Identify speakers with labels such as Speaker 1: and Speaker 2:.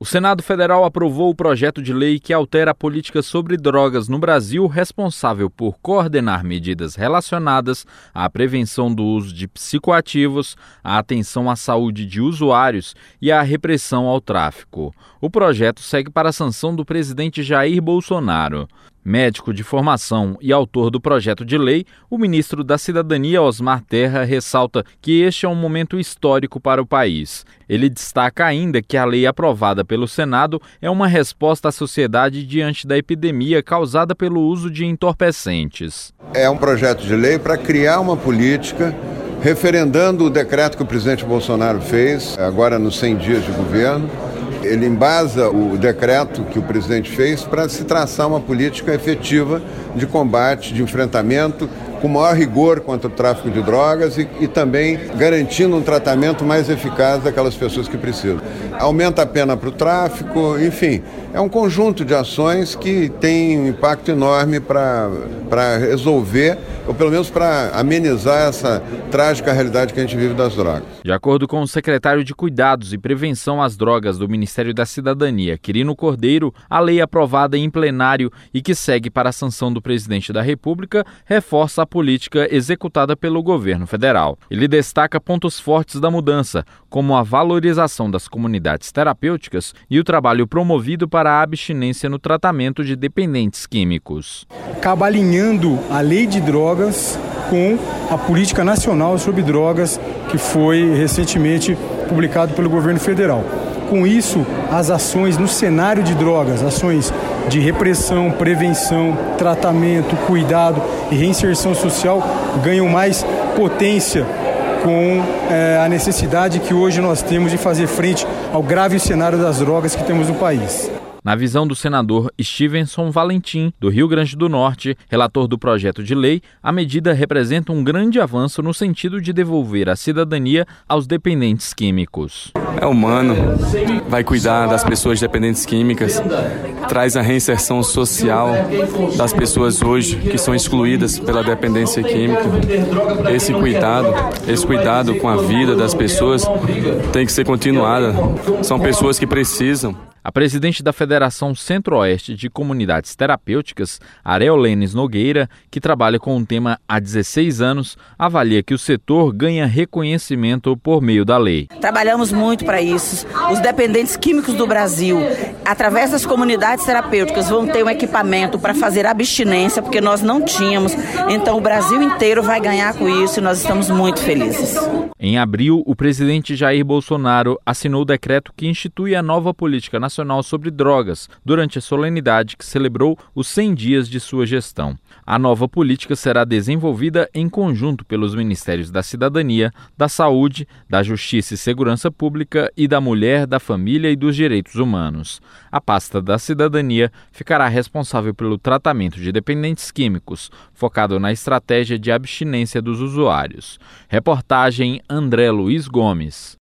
Speaker 1: O Senado Federal aprovou o projeto de lei que altera a política sobre drogas no Brasil, responsável por coordenar medidas relacionadas à prevenção do uso de psicoativos, à atenção à saúde de usuários e à repressão ao tráfico. O projeto segue para a sanção do presidente Jair Bolsonaro. Médico de formação e autor do projeto de lei, o ministro da Cidadania, Osmar Terra, ressalta que este é um momento histórico para o país. Ele destaca ainda que a lei aprovada pelo Senado é uma resposta à sociedade diante da epidemia causada pelo uso de entorpecentes.
Speaker 2: É um projeto de lei para criar uma política referendando o decreto que o presidente Bolsonaro fez, agora nos 100 dias de governo ele embasa o decreto que o presidente fez para se traçar uma política efetiva de combate, de enfrentamento, com maior rigor contra o tráfico de drogas e, e, também garantindo um tratamento mais eficaz daquelas pessoas que precisam. Aumenta a pena para o tráfico, enfim, é um conjunto de ações que tem um impacto enorme para resolver ou pelo menos para amenizar essa trágica realidade que a gente vive das drogas.
Speaker 1: De acordo com o secretário de Cuidados e Prevenção às Drogas do Ministério da Cidadania, Quirino Cordeiro, a lei aprovada em plenário e que segue para a sanção do presidente da República reforça a política executada pelo governo federal. Ele destaca pontos fortes da mudança, como a valorização das comunidades terapêuticas e o trabalho promovido para a abstinência no tratamento de dependentes químicos.
Speaker 3: Acaba alinhando a lei de drogas com a política nacional sobre drogas que foi recentemente publicado pelo governo federal. Com isso, as ações no cenário de drogas, ações de repressão, prevenção, tratamento, cuidado e reinserção social ganham mais potência com é, a necessidade que hoje nós temos de fazer frente ao grave cenário das drogas que temos no país.
Speaker 1: Na visão do senador Stevenson Valentim, do Rio Grande do Norte, relator do projeto de lei, a medida representa um grande avanço no sentido de devolver a cidadania aos dependentes químicos.
Speaker 4: É humano, vai cuidar das pessoas dependentes químicas, traz a reinserção social das pessoas hoje que são excluídas pela dependência química. Esse cuidado, esse cuidado com a vida das pessoas tem que ser continuado. São pessoas que precisam
Speaker 1: a presidente da Federação Centro-Oeste de Comunidades Terapêuticas, Areolenes Nogueira, que trabalha com o tema há 16 anos, avalia que o setor ganha reconhecimento por meio da lei.
Speaker 5: Trabalhamos muito para isso. Os dependentes químicos do Brasil, através das comunidades terapêuticas, vão ter um equipamento para fazer abstinência, porque nós não tínhamos. Então o Brasil inteiro vai ganhar com isso e nós estamos muito felizes.
Speaker 1: Em abril, o presidente Jair Bolsonaro assinou o decreto que institui a nova política nacional sobre Drogas, durante a solenidade que celebrou os 100 dias de sua gestão. A nova política será desenvolvida em conjunto pelos Ministérios da Cidadania, da Saúde, da Justiça e Segurança Pública e da Mulher, da Família e dos Direitos Humanos. A pasta da Cidadania ficará responsável pelo tratamento de dependentes químicos, focado na estratégia de abstinência dos usuários. Reportagem André Luiz Gomes.